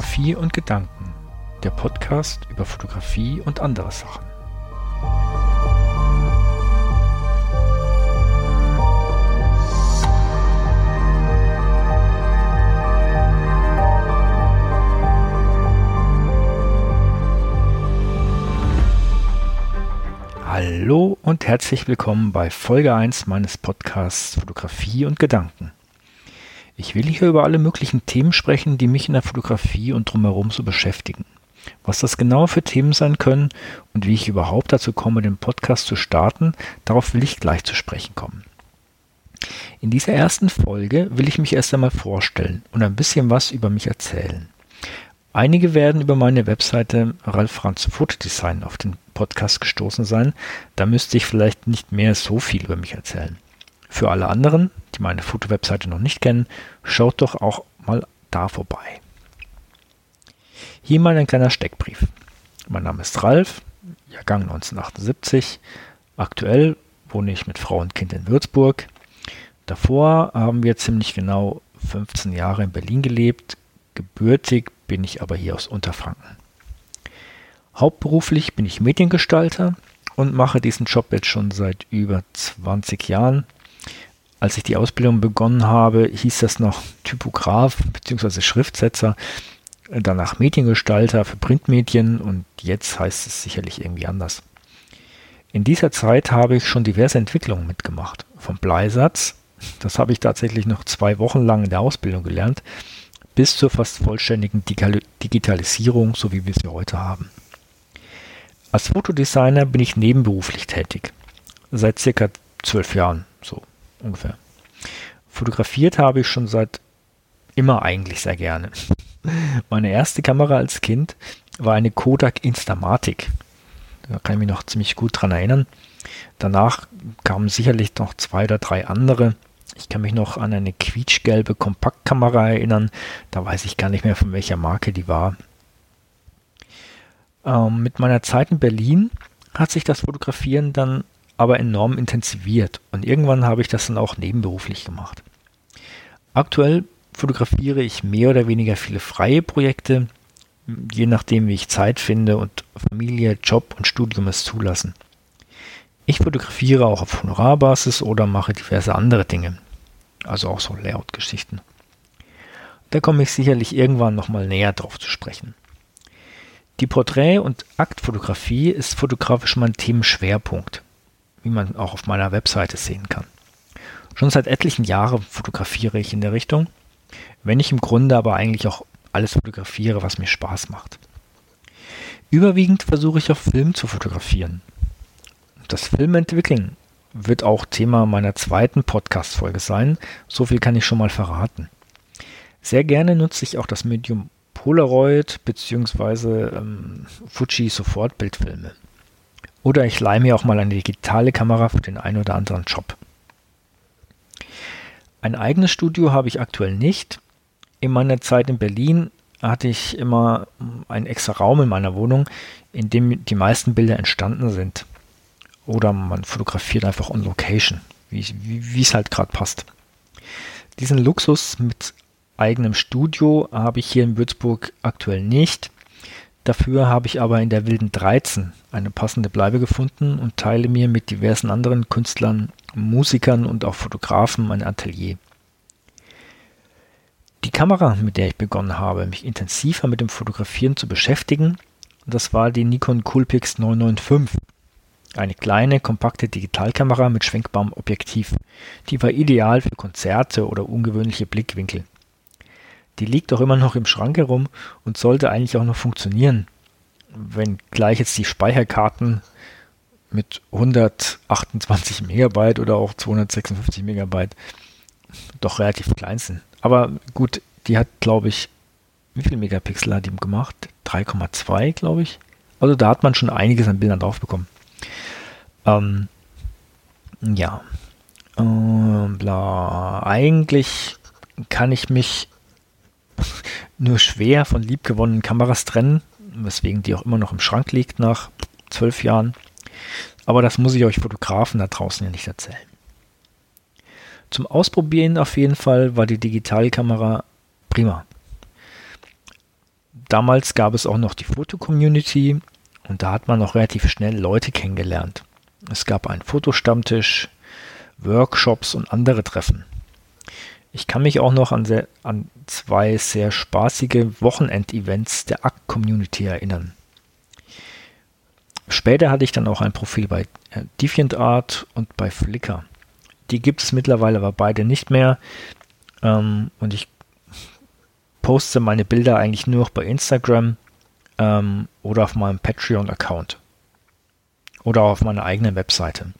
Fotografie und Gedanken, der Podcast über Fotografie und andere Sachen. Hallo und herzlich willkommen bei Folge 1 meines Podcasts Fotografie und Gedanken. Ich will hier über alle möglichen Themen sprechen, die mich in der Fotografie und drumherum so beschäftigen. Was das genau für Themen sein können und wie ich überhaupt dazu komme, den Podcast zu starten, darauf will ich gleich zu sprechen kommen. In dieser ersten Folge will ich mich erst einmal vorstellen und ein bisschen was über mich erzählen. Einige werden über meine Webseite Ralf Franz Fotodesign auf den Podcast gestoßen sein. Da müsste ich vielleicht nicht mehr so viel über mich erzählen. Für alle anderen, die meine Foto-Webseite noch nicht kennen, schaut doch auch mal da vorbei. Hier mal ein kleiner Steckbrief. Mein Name ist Ralf, Jahrgang 1978. Aktuell wohne ich mit Frau und Kind in Würzburg. Davor haben wir ziemlich genau 15 Jahre in Berlin gelebt. Gebürtig bin ich aber hier aus Unterfranken. Hauptberuflich bin ich Mediengestalter und mache diesen Job jetzt schon seit über 20 Jahren. Als ich die Ausbildung begonnen habe, hieß das noch Typograf bzw. Schriftsetzer, danach Mediengestalter für Printmedien und jetzt heißt es sicherlich irgendwie anders. In dieser Zeit habe ich schon diverse Entwicklungen mitgemacht. Vom Bleisatz, das habe ich tatsächlich noch zwei Wochen lang in der Ausbildung gelernt, bis zur fast vollständigen Digitalisierung, so wie wir sie heute haben. Als Fotodesigner bin ich nebenberuflich tätig. Seit circa zwölf Jahren, so ungefähr. Fotografiert habe ich schon seit immer eigentlich sehr gerne. Meine erste Kamera als Kind war eine Kodak Instamatic. Da kann ich mich noch ziemlich gut dran erinnern. Danach kamen sicherlich noch zwei oder drei andere. Ich kann mich noch an eine quietschgelbe Kompaktkamera erinnern. Da weiß ich gar nicht mehr, von welcher Marke die war. Ähm, mit meiner Zeit in Berlin hat sich das Fotografieren dann aber enorm intensiviert und irgendwann habe ich das dann auch nebenberuflich gemacht. Aktuell fotografiere ich mehr oder weniger viele freie Projekte, je nachdem, wie ich Zeit finde und Familie, Job und Studium es zulassen. Ich fotografiere auch auf Honorarbasis oder mache diverse andere Dinge, also auch so Layout-Geschichten. Da komme ich sicherlich irgendwann nochmal näher drauf zu sprechen. Die Porträt- und Aktfotografie ist fotografisch mein Themenschwerpunkt wie man auch auf meiner Webseite sehen kann. Schon seit etlichen Jahren fotografiere ich in der Richtung, wenn ich im Grunde aber eigentlich auch alles fotografiere, was mir Spaß macht. Überwiegend versuche ich auch Film zu fotografieren. Das Filmentwickeln wird auch Thema meiner zweiten Podcast-Folge sein. So viel kann ich schon mal verraten. Sehr gerne nutze ich auch das Medium Polaroid bzw. Ähm, Fuji Sofortbildfilme. Oder ich leihe mir auch mal eine digitale Kamera für den einen oder anderen Job. Ein eigenes Studio habe ich aktuell nicht. In meiner Zeit in Berlin hatte ich immer einen extra Raum in meiner Wohnung, in dem die meisten Bilder entstanden sind. Oder man fotografiert einfach on Location, wie, wie es halt gerade passt. Diesen Luxus mit eigenem Studio habe ich hier in Würzburg aktuell nicht. Dafür habe ich aber in der Wilden 13 eine passende Bleibe gefunden und teile mir mit diversen anderen Künstlern, Musikern und auch Fotografen ein Atelier. Die Kamera, mit der ich begonnen habe, mich intensiver mit dem Fotografieren zu beschäftigen, das war die Nikon Coolpix 995. Eine kleine, kompakte Digitalkamera mit schwenkbarem Objektiv. Die war ideal für Konzerte oder ungewöhnliche Blickwinkel. Die liegt auch immer noch im Schrank herum und sollte eigentlich auch noch funktionieren. Wenn gleich jetzt die Speicherkarten mit 128 Megabyte oder auch 256 Megabyte doch relativ klein sind. Aber gut, die hat, glaube ich, wie viele Megapixel hat die gemacht? 3,2, glaube ich. Also da hat man schon einiges an Bildern drauf bekommen. Ähm, ja. Ähm, bla. Eigentlich kann ich mich nur schwer von liebgewonnenen Kameras trennen, weswegen die auch immer noch im Schrank liegt nach zwölf Jahren. Aber das muss ich euch Fotografen da draußen ja nicht erzählen. Zum Ausprobieren auf jeden Fall war die Digitalkamera prima. damals gab es auch noch die Foto-Community und da hat man auch relativ schnell Leute kennengelernt. Es gab einen Fotostammtisch, Workshops und andere Treffen. Ich kann mich auch noch an, sehr, an zwei sehr spaßige Wochenend-Events der ACK-Community erinnern. Später hatte ich dann auch ein Profil bei äh, DeviantArt und bei Flickr. Die gibt es mittlerweile aber beide nicht mehr. Ähm, und ich poste meine Bilder eigentlich nur noch bei Instagram ähm, oder auf meinem Patreon-Account. Oder auf meiner eigenen Webseite.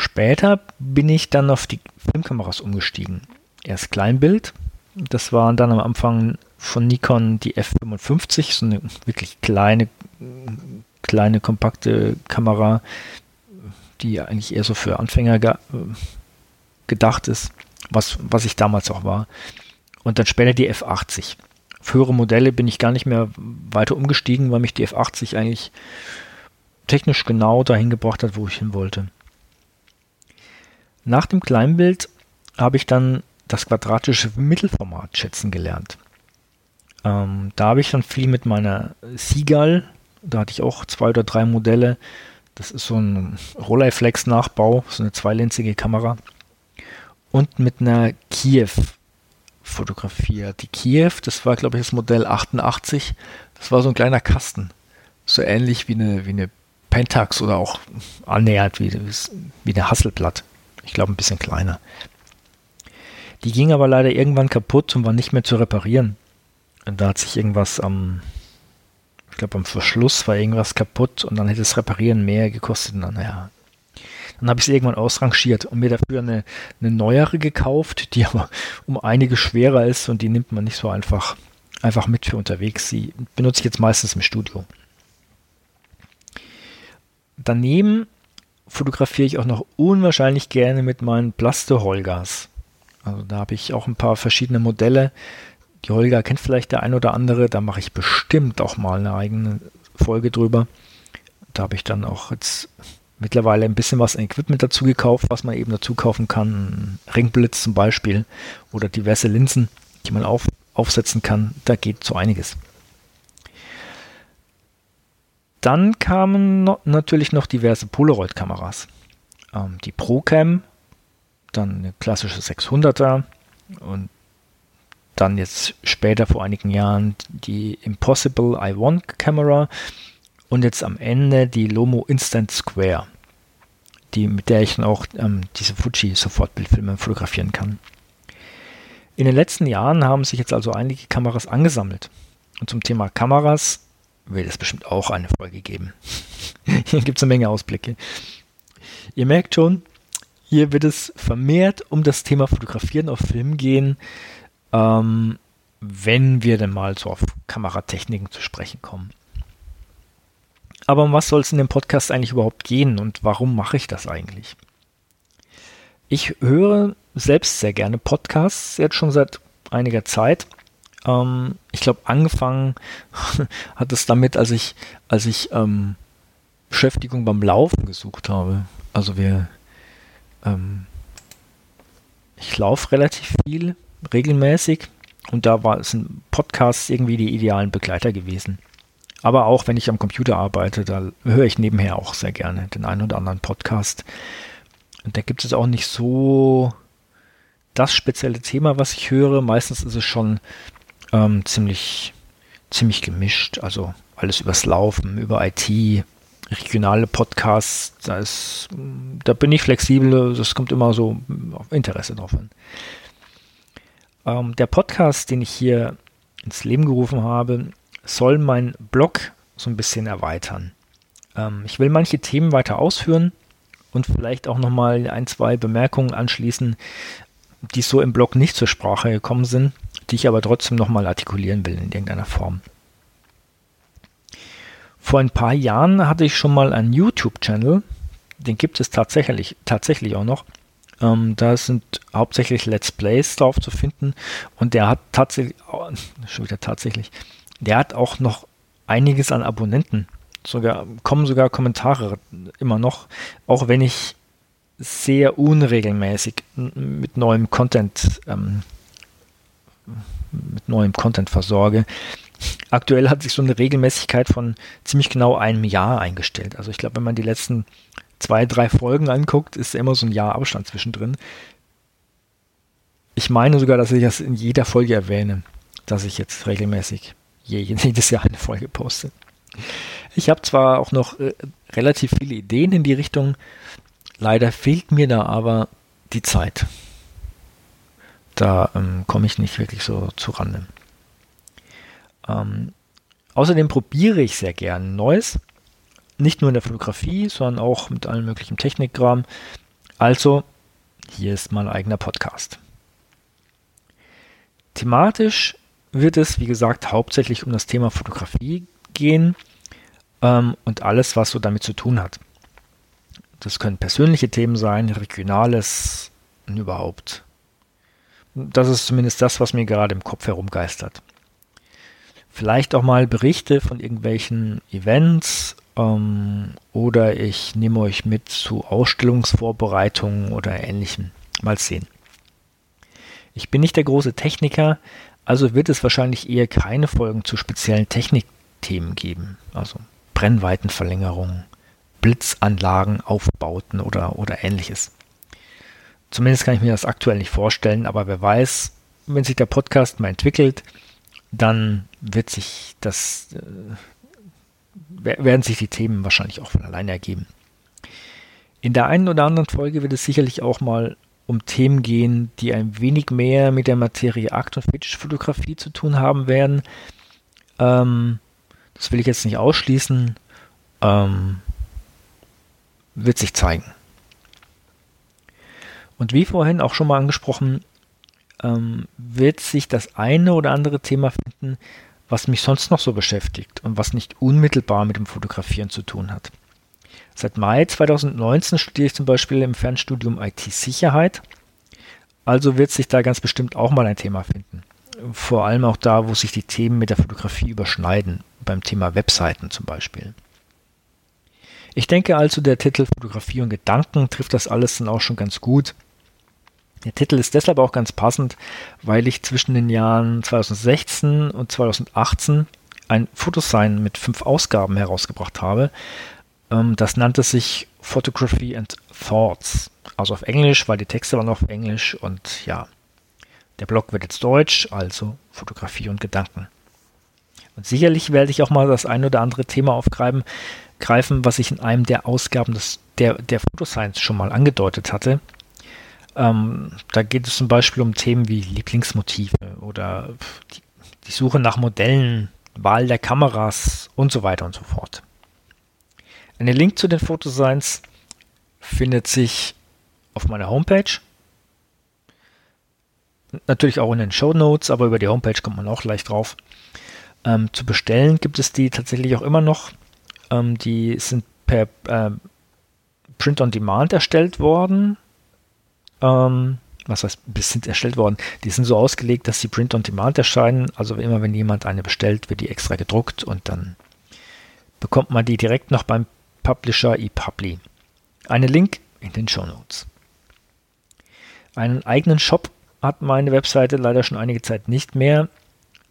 Später bin ich dann auf die Filmkameras umgestiegen. Erst Kleinbild. Das waren dann am Anfang von Nikon die F55, so eine wirklich kleine, kleine, kompakte Kamera, die eigentlich eher so für Anfänger ge gedacht ist, was, was ich damals auch war. Und dann später die F80. Für höhere Modelle bin ich gar nicht mehr weiter umgestiegen, weil mich die F80 eigentlich technisch genau dahin gebracht hat, wo ich hin wollte. Nach dem Kleinbild habe ich dann das quadratische Mittelformat schätzen gelernt. Ähm, da habe ich dann viel mit meiner Seagull, da hatte ich auch zwei oder drei Modelle. Das ist so ein Rolleiflex-Nachbau, so eine zweilensige Kamera. Und mit einer Kiew fotografiert. Die Kiew, das war glaube ich das Modell 88. Das war so ein kleiner Kasten. So ähnlich wie eine, wie eine Pentax oder auch annähernd wie, wie eine Hasselblatt. Ich glaube ein bisschen kleiner. Die ging aber leider irgendwann kaputt und war nicht mehr zu reparieren. Und da hat sich irgendwas am, ich glaube am Verschluss war irgendwas kaputt und dann hätte das Reparieren mehr gekostet. Und dann, naja. Dann habe ich es irgendwann ausrangiert und mir dafür eine, eine neuere gekauft, die aber um einige schwerer ist und die nimmt man nicht so einfach, einfach mit für unterwegs. Die benutze ich jetzt meistens im Studio. Daneben fotografiere ich auch noch unwahrscheinlich gerne mit meinen Plaste-Holgas. Also da habe ich auch ein paar verschiedene Modelle. Die Holger kennt vielleicht der ein oder andere, da mache ich bestimmt auch mal eine eigene Folge drüber. Da habe ich dann auch jetzt mittlerweile ein bisschen was an Equipment dazu gekauft, was man eben dazu kaufen kann. Ringblitz zum Beispiel oder diverse Linsen, die man auf, aufsetzen kann. Da geht so einiges. Dann kamen no natürlich noch diverse Polaroid-Kameras. Ähm, die ProCam dann eine klassische 600er und dann jetzt später vor einigen Jahren die Impossible i1 Camera und jetzt am Ende die Lomo Instant Square, die, mit der ich auch ähm, diese Fuji Sofortbildfilme fotografieren kann. In den letzten Jahren haben sich jetzt also einige Kameras angesammelt. Und zum Thema Kameras wird es bestimmt auch eine Folge geben. Hier gibt es eine Menge Ausblicke. Ihr merkt schon, hier wird es vermehrt um das Thema Fotografieren auf Film gehen, ähm, wenn wir denn mal so auf Kameratechniken zu sprechen kommen. Aber um was soll es in dem Podcast eigentlich überhaupt gehen und warum mache ich das eigentlich? Ich höre selbst sehr gerne Podcasts, jetzt schon seit einiger Zeit. Ähm, ich glaube, angefangen hat es damit, als ich, als ich ähm, Beschäftigung beim Laufen gesucht habe. Also wir ähm, ich laufe relativ viel, regelmäßig. Und da war, sind Podcasts irgendwie die idealen Begleiter gewesen. Aber auch wenn ich am Computer arbeite, da höre ich nebenher auch sehr gerne den einen oder anderen Podcast. Und da gibt es auch nicht so das spezielle Thema, was ich höre. Meistens ist es schon ähm, ziemlich, ziemlich gemischt. Also alles übers Laufen, über IT, regionale Podcasts, da, ist, da bin ich flexibel, das kommt immer so auf Interesse drauf an. Ähm, der Podcast, den ich hier ins Leben gerufen habe, soll mein Blog so ein bisschen erweitern. Ähm, ich will manche Themen weiter ausführen und vielleicht auch nochmal ein, zwei Bemerkungen anschließen, die so im Blog nicht zur Sprache gekommen sind, die ich aber trotzdem nochmal artikulieren will in irgendeiner Form. Vor ein paar Jahren hatte ich schon mal einen YouTube-Channel, den gibt es tatsächlich, tatsächlich auch noch. Ähm, da sind hauptsächlich Let's Plays drauf zu finden und der hat tatsächlich, oh, schon wieder tatsächlich, der hat auch noch einiges an Abonnenten. Sogar, kommen sogar Kommentare immer noch, auch wenn ich sehr unregelmäßig mit neuem Content ähm, mit neuem Content versorge. Aktuell hat sich so eine Regelmäßigkeit von ziemlich genau einem Jahr eingestellt. Also ich glaube, wenn man die letzten zwei, drei Folgen anguckt, ist immer so ein Jahr Abstand zwischendrin. Ich meine sogar, dass ich das in jeder Folge erwähne, dass ich jetzt regelmäßig jedes Jahr eine Folge poste. Ich habe zwar auch noch äh, relativ viele Ideen in die Richtung, leider fehlt mir da aber die Zeit. Da ähm, komme ich nicht wirklich so zu Rande. Ähm, außerdem probiere ich sehr gern Neues. Nicht nur in der Fotografie, sondern auch mit allem möglichen Technikkram. Also, hier ist mein eigener Podcast. Thematisch wird es, wie gesagt, hauptsächlich um das Thema Fotografie gehen ähm, und alles, was so damit zu tun hat. Das können persönliche Themen sein, regionales und überhaupt. Das ist zumindest das, was mir gerade im Kopf herumgeistert. Vielleicht auch mal Berichte von irgendwelchen Events ähm, oder ich nehme euch mit zu Ausstellungsvorbereitungen oder ähnlichem. Mal sehen. Ich bin nicht der große Techniker, also wird es wahrscheinlich eher keine Folgen zu speziellen Technikthemen geben. Also Brennweitenverlängerung, Blitzanlagen, Aufbauten oder, oder ähnliches. Zumindest kann ich mir das aktuell nicht vorstellen, aber wer weiß, wenn sich der Podcast mal entwickelt, dann wird sich das, äh, werden sich die Themen wahrscheinlich auch von alleine ergeben. In der einen oder anderen Folge wird es sicherlich auch mal um Themen gehen, die ein wenig mehr mit der Materie Akt- und Fetischfotografie zu tun haben werden. Ähm, das will ich jetzt nicht ausschließen. Ähm, wird sich zeigen. Und wie vorhin auch schon mal angesprochen, ähm, wird sich das eine oder andere Thema finden, was mich sonst noch so beschäftigt und was nicht unmittelbar mit dem Fotografieren zu tun hat. Seit Mai 2019 studiere ich zum Beispiel im Fernstudium IT-Sicherheit. Also wird sich da ganz bestimmt auch mal ein Thema finden. Vor allem auch da, wo sich die Themen mit der Fotografie überschneiden, beim Thema Webseiten zum Beispiel. Ich denke also, der Titel Fotografie und Gedanken trifft das alles dann auch schon ganz gut. Der Titel ist deshalb auch ganz passend, weil ich zwischen den Jahren 2016 und 2018 ein Fotosign mit fünf Ausgaben herausgebracht habe, ähm, das nannte sich Photography and Thoughts. Also auf Englisch, weil die Texte waren auf Englisch und ja, der Blog wird jetzt Deutsch, also Fotografie und Gedanken. Und sicherlich werde ich auch mal das ein oder andere Thema aufgreifen, greifen, was ich in einem der Ausgaben des, der, der Photoscience schon mal angedeutet hatte. Ähm, da geht es zum Beispiel um Themen wie Lieblingsmotive oder die, die Suche nach Modellen, Wahl der Kameras und so weiter und so fort. Ein Link zu den Fotosigns findet sich auf meiner Homepage. Natürlich auch in den Show Notes, aber über die Homepage kommt man auch leicht drauf. Ähm, zu bestellen gibt es die tatsächlich auch immer noch. Ähm, die sind per äh, Print on Demand erstellt worden. Ähm, was heißt, sind erstellt worden? Die sind so ausgelegt, dass sie Print on Demand erscheinen. Also immer wenn jemand eine bestellt, wird die extra gedruckt und dann bekommt man die direkt noch beim Publisher ePubli. Einen Link in den Show Notes. Einen eigenen Shop hat meine Webseite leider schon einige Zeit nicht mehr.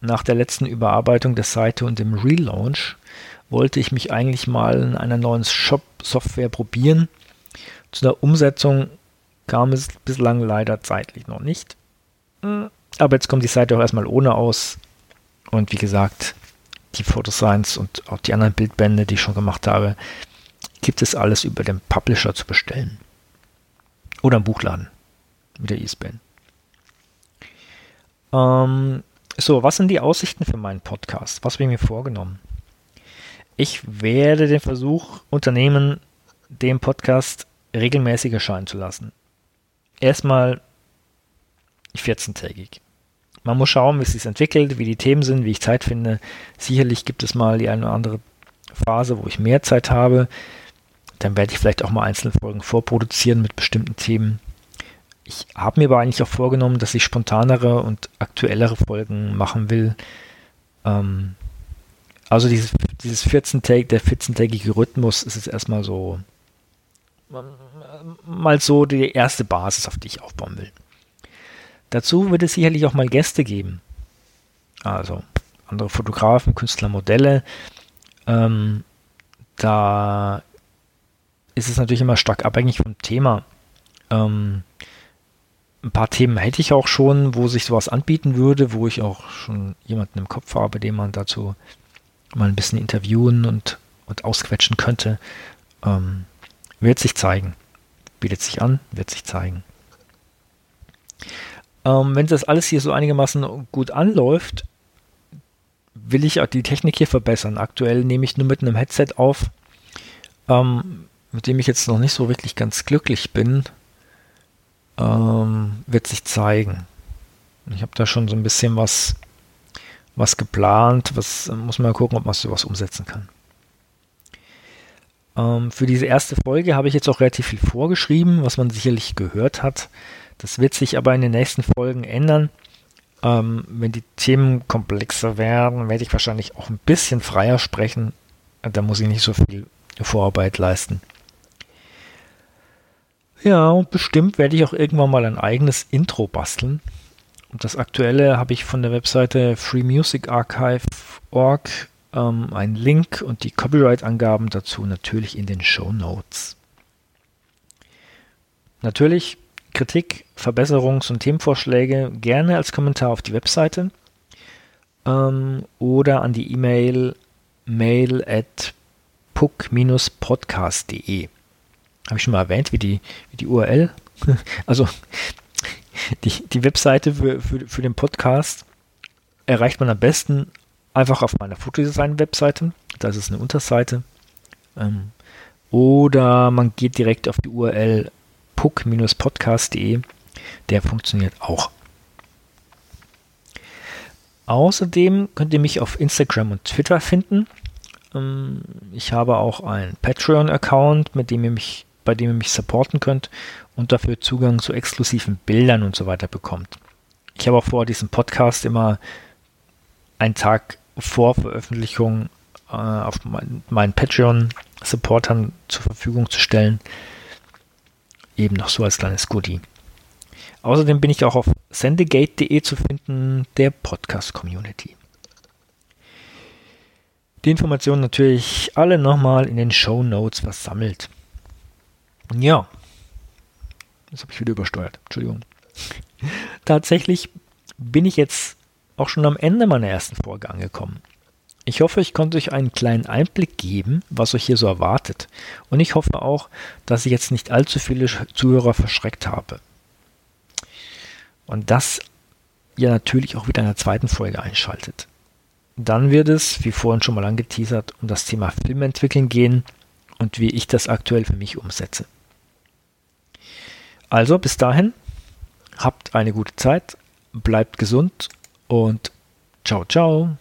Nach der letzten Überarbeitung der Seite und dem Relaunch wollte ich mich eigentlich mal in einer neuen Shop-Software probieren. Zu der Umsetzung kam es bislang leider zeitlich noch nicht. Aber jetzt kommt die Seite auch erstmal ohne aus. Und wie gesagt, die Photoscience und auch die anderen Bildbände, die ich schon gemacht habe, gibt es alles über den Publisher zu bestellen. Oder im Buchladen mit der ISBN. Ähm, so, was sind die Aussichten für meinen Podcast? Was habe ich mir vorgenommen? Ich werde den Versuch unternehmen, den Podcast regelmäßig erscheinen zu lassen. Erstmal 14-tägig. Man muss schauen, wie es sich entwickelt, wie die Themen sind, wie ich Zeit finde. Sicherlich gibt es mal die eine oder andere Phase, wo ich mehr Zeit habe. Dann werde ich vielleicht auch mal einzelne Folgen vorproduzieren mit bestimmten Themen. Ich habe mir aber eigentlich auch vorgenommen, dass ich spontanere und aktuellere Folgen machen will. Ähm, also dieses, dieses 14 Take, der 14-tägige Rhythmus ist jetzt erstmal so mal so die erste Basis, auf die ich aufbauen will. Dazu wird es sicherlich auch mal Gäste geben. also andere Fotografen, Künstler, Modelle. Ähm, da ist es natürlich immer stark abhängig vom Thema. Ähm, ein paar Themen hätte ich auch schon, wo sich sowas anbieten würde, wo ich auch schon jemanden im Kopf habe, den man dazu mal ein bisschen interviewen und, und ausquetschen könnte. Ähm, wird sich zeigen. Bietet sich an, wird sich zeigen. Ähm, wenn das alles hier so einigermaßen gut anläuft, will ich auch die Technik hier verbessern. Aktuell nehme ich nur mit einem Headset auf, ähm, mit dem ich jetzt noch nicht so wirklich ganz glücklich bin. Ähm, wird sich zeigen. Ich habe da schon so ein bisschen was, was geplant. Was muss man gucken, ob man sowas umsetzen kann. Ähm, für diese erste Folge habe ich jetzt auch relativ viel vorgeschrieben, was man sicherlich gehört hat. Das wird sich aber in den nächsten Folgen ändern. Ähm, wenn die Themen komplexer werden, werde ich wahrscheinlich auch ein bisschen freier sprechen. Da muss ich nicht so viel Vorarbeit leisten. Ja, und bestimmt werde ich auch irgendwann mal ein eigenes Intro basteln. Und das aktuelle habe ich von der Webseite freemusicarchive.org ähm, einen Link und die Copyright-Angaben dazu natürlich in den Show Notes. Natürlich Kritik, Verbesserungs- und Themenvorschläge gerne als Kommentar auf die Webseite ähm, oder an die E-Mail mail at puck-podcast.de. Habe ich schon mal erwähnt, wie die, wie die URL. also die, die Webseite für, für, für den Podcast erreicht man am besten einfach auf meiner Fotodesign-Webseite. Da ist eine Unterseite. Ähm, oder man geht direkt auf die URL puck-podcast.de. Der funktioniert auch. Außerdem könnt ihr mich auf Instagram und Twitter finden. Ähm, ich habe auch einen Patreon-Account, bei dem ihr mich supporten könnt und dafür Zugang zu exklusiven Bildern und so weiter bekommt. Ich habe auch vor, diesen Podcast immer einen Tag vor Veröffentlichung äh, auf mein, meinen Patreon-Supportern zur Verfügung zu stellen. Eben noch so als kleines Goodie. Außerdem bin ich auch auf sendegate.de zu finden, der Podcast-Community. Die Informationen natürlich alle nochmal in den Show Notes versammelt. Ja, das habe ich wieder übersteuert. Entschuldigung. Tatsächlich bin ich jetzt auch schon am Ende meiner ersten Folge angekommen. Ich hoffe, ich konnte euch einen kleinen Einblick geben, was euch hier so erwartet. Und ich hoffe auch, dass ich jetzt nicht allzu viele Zuhörer verschreckt habe. Und dass ihr natürlich auch wieder in der zweiten Folge einschaltet. Dann wird es, wie vorhin schon mal angeteasert, um das Thema Filmentwickeln gehen und wie ich das aktuell für mich umsetze. Also bis dahin, habt eine gute Zeit, bleibt gesund und ciao, ciao.